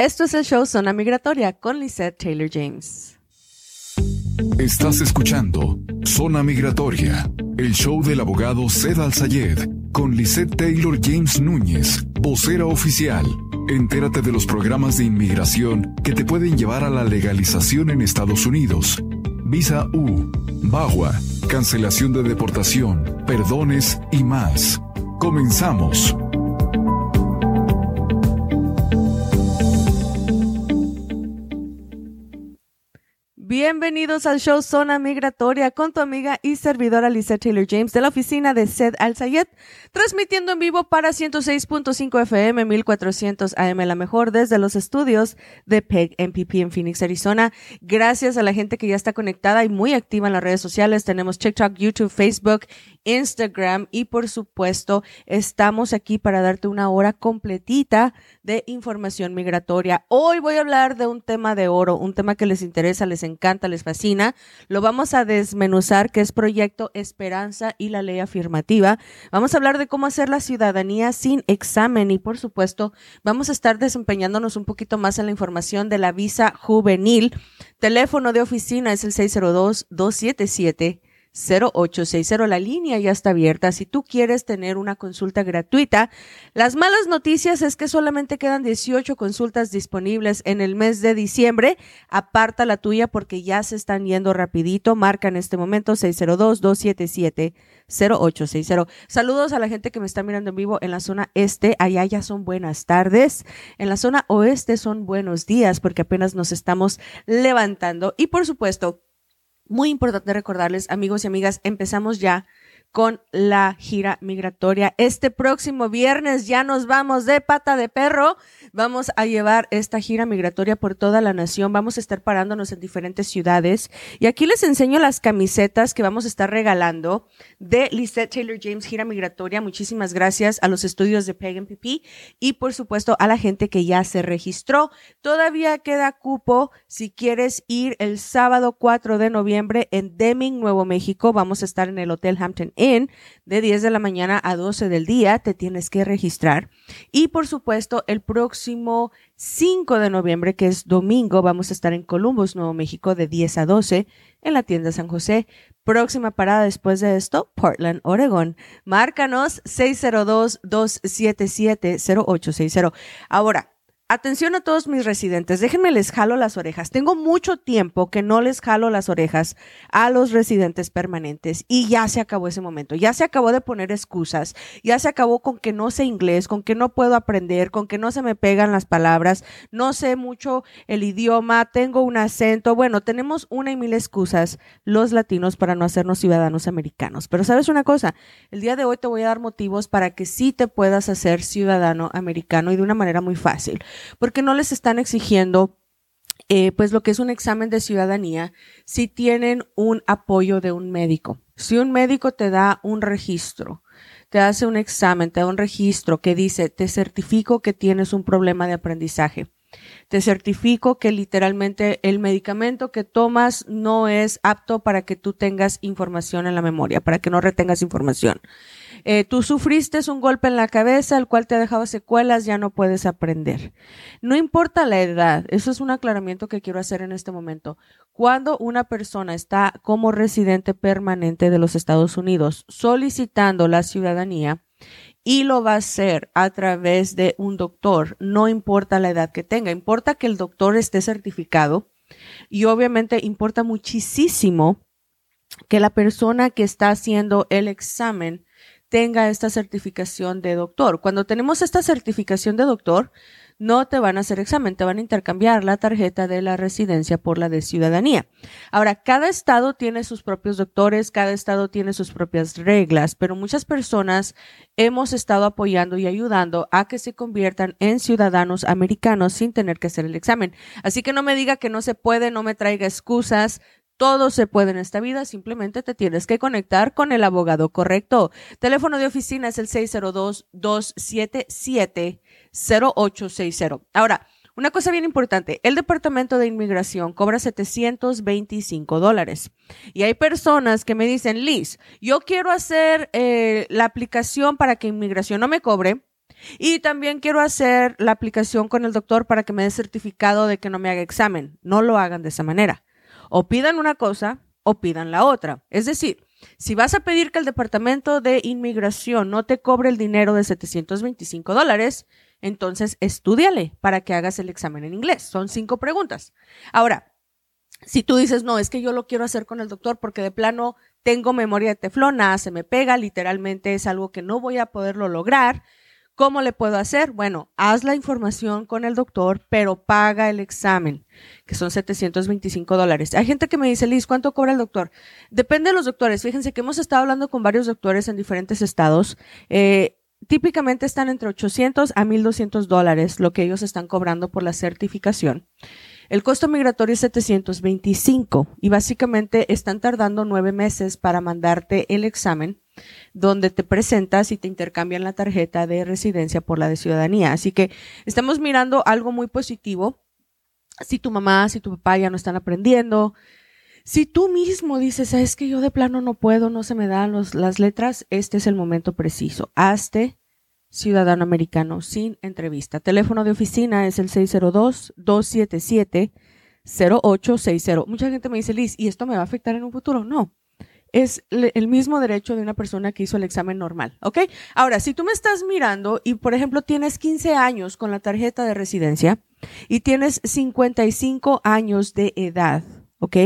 Esto es el show Zona Migratoria con Lisette Taylor James. Estás escuchando Zona Migratoria, el show del abogado Zed Al-Sayed con Lisette Taylor James Núñez, vocera oficial. Entérate de los programas de inmigración que te pueden llevar a la legalización en Estados Unidos. Visa U, BAGUA, cancelación de deportación, perdones y más. Comenzamos. Bienvenidos al show Zona Migratoria con tu amiga y servidora Lisa Taylor James de la oficina de Sed Al Sayed, transmitiendo en vivo para 106.5 FM 1400 AM, la mejor desde los estudios de PEG MPP en Phoenix, Arizona. Gracias a la gente que ya está conectada y muy activa en las redes sociales. Tenemos TikTok, YouTube, Facebook Instagram y por supuesto estamos aquí para darte una hora completita de información migratoria. Hoy voy a hablar de un tema de oro, un tema que les interesa, les encanta, les fascina. Lo vamos a desmenuzar, que es Proyecto Esperanza y la ley afirmativa. Vamos a hablar de cómo hacer la ciudadanía sin examen y por supuesto vamos a estar desempeñándonos un poquito más en la información de la visa juvenil. Teléfono de oficina es el 602 277 0860. La línea ya está abierta. Si tú quieres tener una consulta gratuita, las malas noticias es que solamente quedan 18 consultas disponibles en el mes de diciembre. Aparta la tuya porque ya se están yendo rapidito. Marca en este momento 602-277-0860. Saludos a la gente que me está mirando en vivo en la zona este. Allá ya son buenas tardes. En la zona oeste son buenos días porque apenas nos estamos levantando. Y por supuesto, muy importante recordarles, amigos y amigas, empezamos ya con la gira migratoria. Este próximo viernes ya nos vamos de pata de perro. Vamos a llevar esta gira migratoria por toda la nación. Vamos a estar parándonos en diferentes ciudades. Y aquí les enseño las camisetas que vamos a estar regalando de Lisette Taylor James Gira Migratoria. Muchísimas gracias a los estudios de PP y por supuesto a la gente que ya se registró. Todavía queda cupo si quieres ir el sábado 4 de noviembre en Deming, Nuevo México. Vamos a estar en el Hotel Hampton Inn de 10 de la mañana a 12 del día. Te tienes que registrar. Y por supuesto, el próximo 5 de noviembre, que es domingo, vamos a estar en Columbus, Nuevo México, de 10 a 12 en la tienda San José. Próxima parada después de esto, Portland, Oregon. Márcanos 602-277-0860. Ahora, Atención a todos mis residentes, déjenme les jalo las orejas. Tengo mucho tiempo que no les jalo las orejas a los residentes permanentes y ya se acabó ese momento. Ya se acabó de poner excusas, ya se acabó con que no sé inglés, con que no puedo aprender, con que no se me pegan las palabras, no sé mucho el idioma, tengo un acento. Bueno, tenemos una y mil excusas los latinos para no hacernos ciudadanos americanos. Pero sabes una cosa, el día de hoy te voy a dar motivos para que sí te puedas hacer ciudadano americano y de una manera muy fácil porque no les están exigiendo eh, pues lo que es un examen de ciudadanía si tienen un apoyo de un médico. Si un médico te da un registro, te hace un examen, te da un registro que dice, te certifico que tienes un problema de aprendizaje. Te certifico que literalmente el medicamento que tomas no es apto para que tú tengas información en la memoria, para que no retengas información. Eh, tú sufriste un golpe en la cabeza, el cual te ha dejado secuelas, ya no puedes aprender. No importa la edad, eso es un aclaramiento que quiero hacer en este momento. Cuando una persona está como residente permanente de los Estados Unidos solicitando la ciudadanía, y lo va a hacer a través de un doctor, no importa la edad que tenga, importa que el doctor esté certificado y obviamente importa muchísimo que la persona que está haciendo el examen tenga esta certificación de doctor. Cuando tenemos esta certificación de doctor, no te van a hacer examen, te van a intercambiar la tarjeta de la residencia por la de ciudadanía. Ahora, cada estado tiene sus propios doctores, cada estado tiene sus propias reglas, pero muchas personas hemos estado apoyando y ayudando a que se conviertan en ciudadanos americanos sin tener que hacer el examen. Así que no me diga que no se puede, no me traiga excusas, todo se puede en esta vida, simplemente te tienes que conectar con el abogado correcto. Teléfono de oficina es el 602-277-0860. Ahora, una cosa bien importante, el Departamento de Inmigración cobra 725 dólares. Y hay personas que me dicen, Liz, yo quiero hacer eh, la aplicación para que inmigración no me cobre, Y también quiero hacer la aplicación con el doctor para que me dé certificado de que no me haga examen. No lo hagan de esa manera. O pidan una cosa o pidan la otra. Es decir, si vas a pedir que el Departamento de Inmigración no te cobre el dinero de 725 dólares, entonces estudiale para que hagas el examen en inglés. Son cinco preguntas. Ahora, si tú dices, no, es que yo lo quiero hacer con el doctor porque de plano tengo memoria de teflona, se me pega, literalmente es algo que no voy a poderlo lograr, ¿Cómo le puedo hacer? Bueno, haz la información con el doctor, pero paga el examen, que son 725 dólares. Hay gente que me dice, Liz, ¿cuánto cobra el doctor? Depende de los doctores. Fíjense que hemos estado hablando con varios doctores en diferentes estados. Eh, típicamente están entre 800 a 1200 dólares lo que ellos están cobrando por la certificación. El costo migratorio es 725 y básicamente están tardando nueve meses para mandarte el examen donde te presentas y te intercambian la tarjeta de residencia por la de ciudadanía. Así que estamos mirando algo muy positivo. Si tu mamá, si tu papá ya no están aprendiendo, si tú mismo dices, es que yo de plano no puedo, no se me dan las letras, este es el momento preciso. Hazte ciudadano americano sin entrevista. Teléfono de oficina es el 602-277-0860. Mucha gente me dice, Liz, ¿y esto me va a afectar en un futuro? No es el mismo derecho de una persona que hizo el examen normal, ¿ok? Ahora, si tú me estás mirando y, por ejemplo, tienes 15 años con la tarjeta de residencia y tienes 55 años de edad, ¿ok?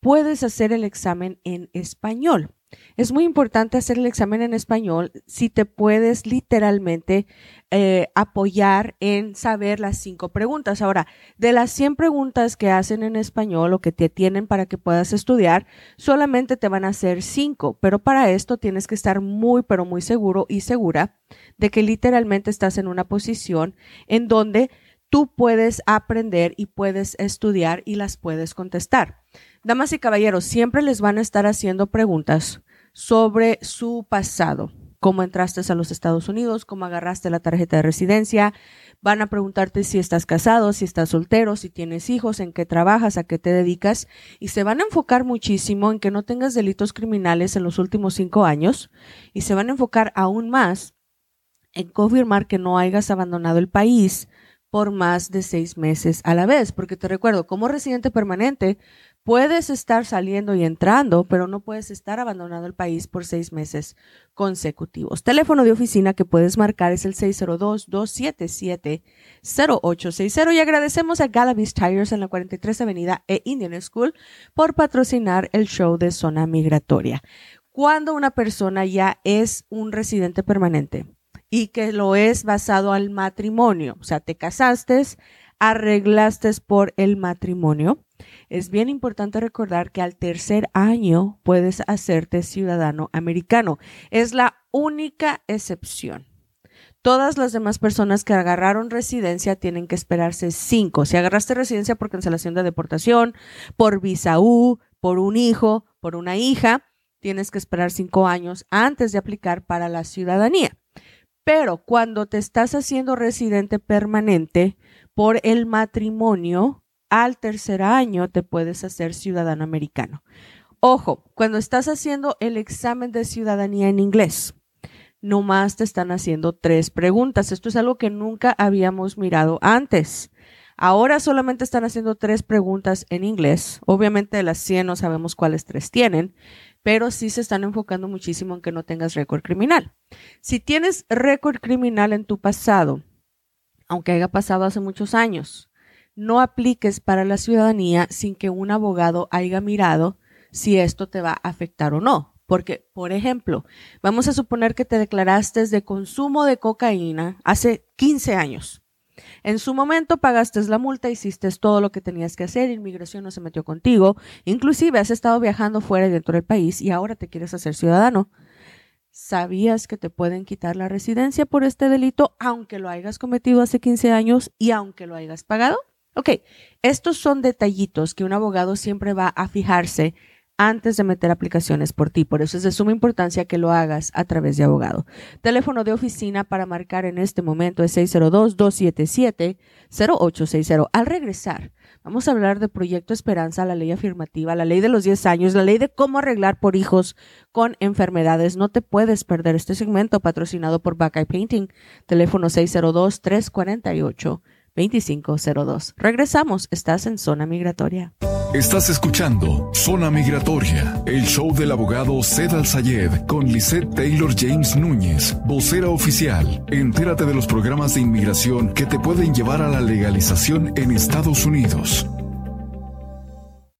Puedes hacer el examen en español. Es muy importante hacer el examen en español si te puedes literalmente eh, apoyar en saber las cinco preguntas. Ahora, de las 100 preguntas que hacen en español o que te tienen para que puedas estudiar, solamente te van a hacer cinco, pero para esto tienes que estar muy, pero muy seguro y segura de que literalmente estás en una posición en donde tú puedes aprender y puedes estudiar y las puedes contestar. Damas y caballeros, siempre les van a estar haciendo preguntas sobre su pasado. Cómo entraste a los Estados Unidos, cómo agarraste la tarjeta de residencia. Van a preguntarte si estás casado, si estás soltero, si tienes hijos, en qué trabajas, a qué te dedicas. Y se van a enfocar muchísimo en que no tengas delitos criminales en los últimos cinco años. Y se van a enfocar aún más en confirmar que no hayas abandonado el país por más de seis meses a la vez. Porque te recuerdo, como residente permanente, Puedes estar saliendo y entrando, pero no puedes estar abandonando el país por seis meses consecutivos. Teléfono de oficina que puedes marcar es el 602-277-0860 y agradecemos a Galavis Tires en la 43 Avenida e Indian School por patrocinar el show de Zona Migratoria. Cuando una persona ya es un residente permanente y que lo es basado al matrimonio, o sea, te casaste, arreglaste por el matrimonio, es bien importante recordar que al tercer año puedes hacerte ciudadano americano. Es la única excepción. Todas las demás personas que agarraron residencia tienen que esperarse cinco. Si agarraste residencia por cancelación de deportación, por visa U, por un hijo, por una hija, tienes que esperar cinco años antes de aplicar para la ciudadanía. Pero cuando te estás haciendo residente permanente por el matrimonio, al tercer año te puedes hacer ciudadano americano. Ojo, cuando estás haciendo el examen de ciudadanía en inglés, nomás te están haciendo tres preguntas. Esto es algo que nunca habíamos mirado antes. Ahora solamente están haciendo tres preguntas en inglés. Obviamente de las 100 no sabemos cuáles tres tienen, pero sí se están enfocando muchísimo en que no tengas récord criminal. Si tienes récord criminal en tu pasado, aunque haya pasado hace muchos años, no apliques para la ciudadanía sin que un abogado haya mirado si esto te va a afectar o no. Porque, por ejemplo, vamos a suponer que te declaraste de consumo de cocaína hace 15 años. En su momento pagaste la multa, hiciste todo lo que tenías que hacer, inmigración no se metió contigo, inclusive has estado viajando fuera y dentro del país y ahora te quieres hacer ciudadano. ¿Sabías que te pueden quitar la residencia por este delito aunque lo hayas cometido hace 15 años y aunque lo hayas pagado? Ok, estos son detallitos que un abogado siempre va a fijarse antes de meter aplicaciones por ti. Por eso es de suma importancia que lo hagas a través de abogado. Teléfono de oficina para marcar en este momento es 602-277-0860. Al regresar, vamos a hablar de Proyecto Esperanza, la ley afirmativa, la ley de los 10 años, la ley de cómo arreglar por hijos con enfermedades. No te puedes perder este segmento patrocinado por Buckeye Painting. Teléfono 602-348. 2502. Regresamos, estás en zona migratoria. Estás escuchando Zona Migratoria, el show del abogado Cedal Sayed con Lisette Taylor James Núñez, vocera oficial. Entérate de los programas de inmigración que te pueden llevar a la legalización en Estados Unidos.